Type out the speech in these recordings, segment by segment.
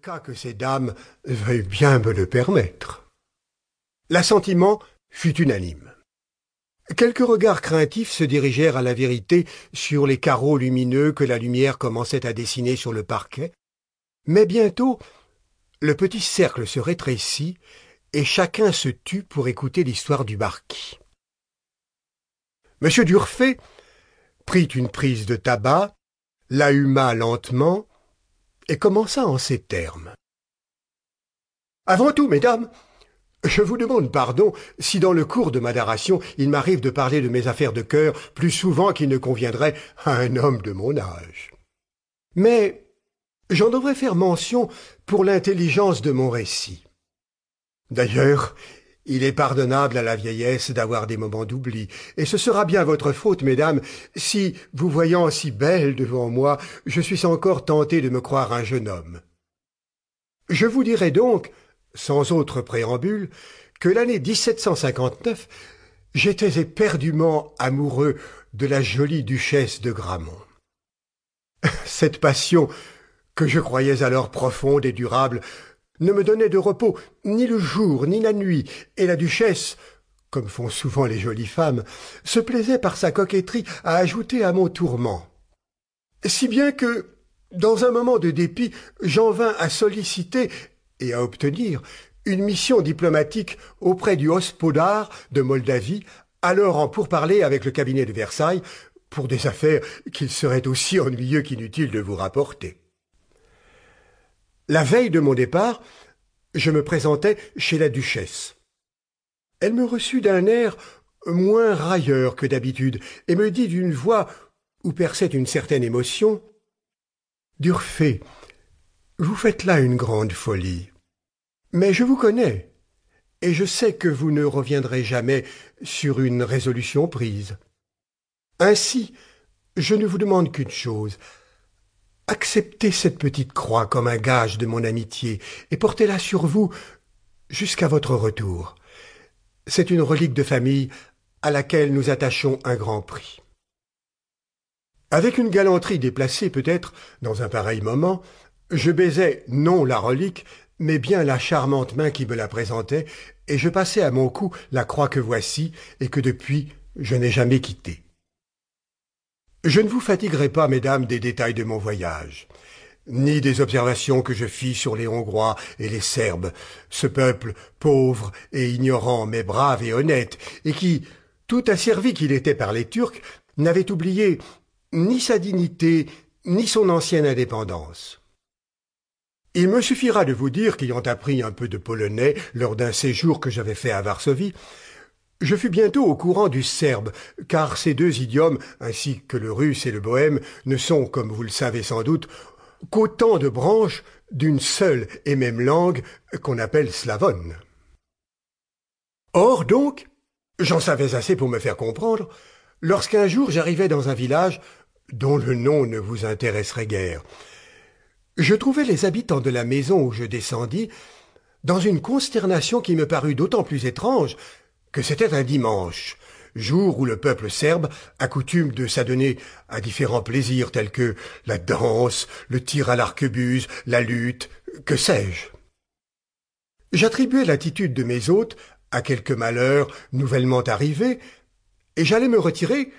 cas que ces dames veuillent bien me le permettre. L'assentiment fut unanime. Quelques regards craintifs se dirigèrent à la vérité sur les carreaux lumineux que la lumière commençait à dessiner sur le parquet, mais bientôt le petit cercle se rétrécit et chacun se tut pour écouter l'histoire du marquis. Monsieur Durfé prit une prise de tabac, la huma lentement et commença en ces termes. Avant tout, mesdames, je vous demande pardon si dans le cours de ma narration il m'arrive de parler de mes affaires de cœur plus souvent qu'il ne conviendrait à un homme de mon âge. Mais j'en devrais faire mention pour l'intelligence de mon récit. D'ailleurs, il est pardonnable à la vieillesse d'avoir des moments d'oubli, et ce sera bien votre faute, mesdames, si, vous voyant si belle devant moi, je suis encore tenté de me croire un jeune homme. Je vous dirai donc, sans autre préambule, que l'année 1759, j'étais éperdument amoureux de la jolie duchesse de Gramont. Cette passion, que je croyais alors profonde et durable, ne me donnait de repos ni le jour ni la nuit, et la duchesse, comme font souvent les jolies femmes, se plaisait par sa coquetterie à ajouter à mon tourment. Si bien que, dans un moment de dépit, j'en vins à solliciter et à obtenir une mission diplomatique auprès du hospodar de Moldavie, alors en pourparlers avec le cabinet de Versailles, pour des affaires qu'il serait aussi ennuyeux qu'inutile de vous rapporter. La veille de mon départ, je me présentai chez la duchesse. Elle me reçut d'un air moins railleur que d'habitude, et me dit d'une voix où perçait une certaine émotion. Durfé, vous faites là une grande folie. Mais je vous connais, et je sais que vous ne reviendrez jamais sur une résolution prise. Ainsi, je ne vous demande qu'une chose, Acceptez cette petite croix comme un gage de mon amitié et portez-la sur vous jusqu'à votre retour. C'est une relique de famille à laquelle nous attachons un grand prix. Avec une galanterie déplacée peut-être dans un pareil moment, je baisai non la relique, mais bien la charmante main qui me la présentait, et je passai à mon cou la croix que voici et que depuis je n'ai jamais quittée. Je ne vous fatiguerai pas, mesdames, des détails de mon voyage, ni des observations que je fis sur les Hongrois et les Serbes, ce peuple pauvre et ignorant, mais brave et honnête, et qui, tout asservi qu'il était par les Turcs, n'avait oublié ni sa dignité, ni son ancienne indépendance. Il me suffira de vous dire qu'ayant appris un peu de polonais lors d'un séjour que j'avais fait à Varsovie, je fus bientôt au courant du serbe, car ces deux idiomes, ainsi que le russe et le bohème, ne sont, comme vous le savez sans doute, qu'autant de branches d'une seule et même langue qu'on appelle slavonne. Or donc, j'en savais assez pour me faire comprendre, lorsqu'un jour j'arrivai dans un village dont le nom ne vous intéresserait guère. Je trouvai les habitants de la maison où je descendis dans une consternation qui me parut d'autant plus étrange que c'était un dimanche, jour où le peuple serbe accoutume de s'adonner à différents plaisirs tels que la danse, le tir à l'arquebuse, la lutte, que sais-je. J'attribuais l'attitude de mes hôtes à quelque malheur nouvellement arrivé, et j'allais me retirer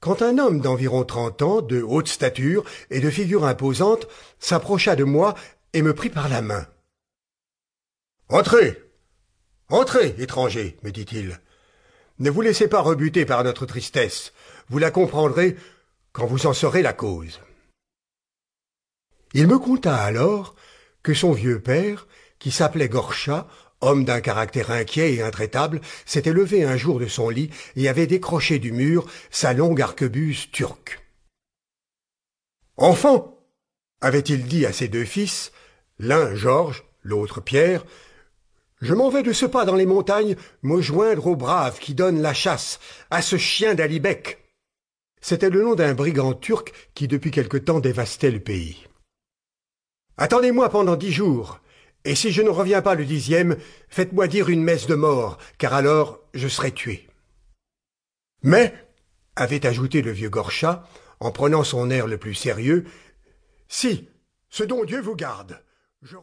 quand un homme d'environ trente ans, de haute stature et de figure imposante, s'approcha de moi et me prit par la main. Entrez, Entrez, étranger, me dit-il. Ne vous laissez pas rebuter par notre tristesse. Vous la comprendrez quand vous en saurez la cause. Il me conta alors que son vieux père, qui s'appelait Gorcha, homme d'un caractère inquiet et intraitable, s'était levé un jour de son lit et avait décroché du mur sa longue arquebuse turque. Enfant, avait-il dit à ses deux fils, l'un Georges, l'autre Pierre, je m'en vais de ce pas dans les montagnes me joindre aux braves qui donnent la chasse, à ce chien d'Alibek. C'était le nom d'un brigand turc qui depuis quelque temps dévastait le pays. Attendez-moi pendant dix jours, et si je ne reviens pas le dixième, faites-moi dire une messe de mort, car alors je serai tué. Mais, avait ajouté le vieux Gorcha, en prenant son air le plus sérieux, si, ce dont Dieu vous garde, je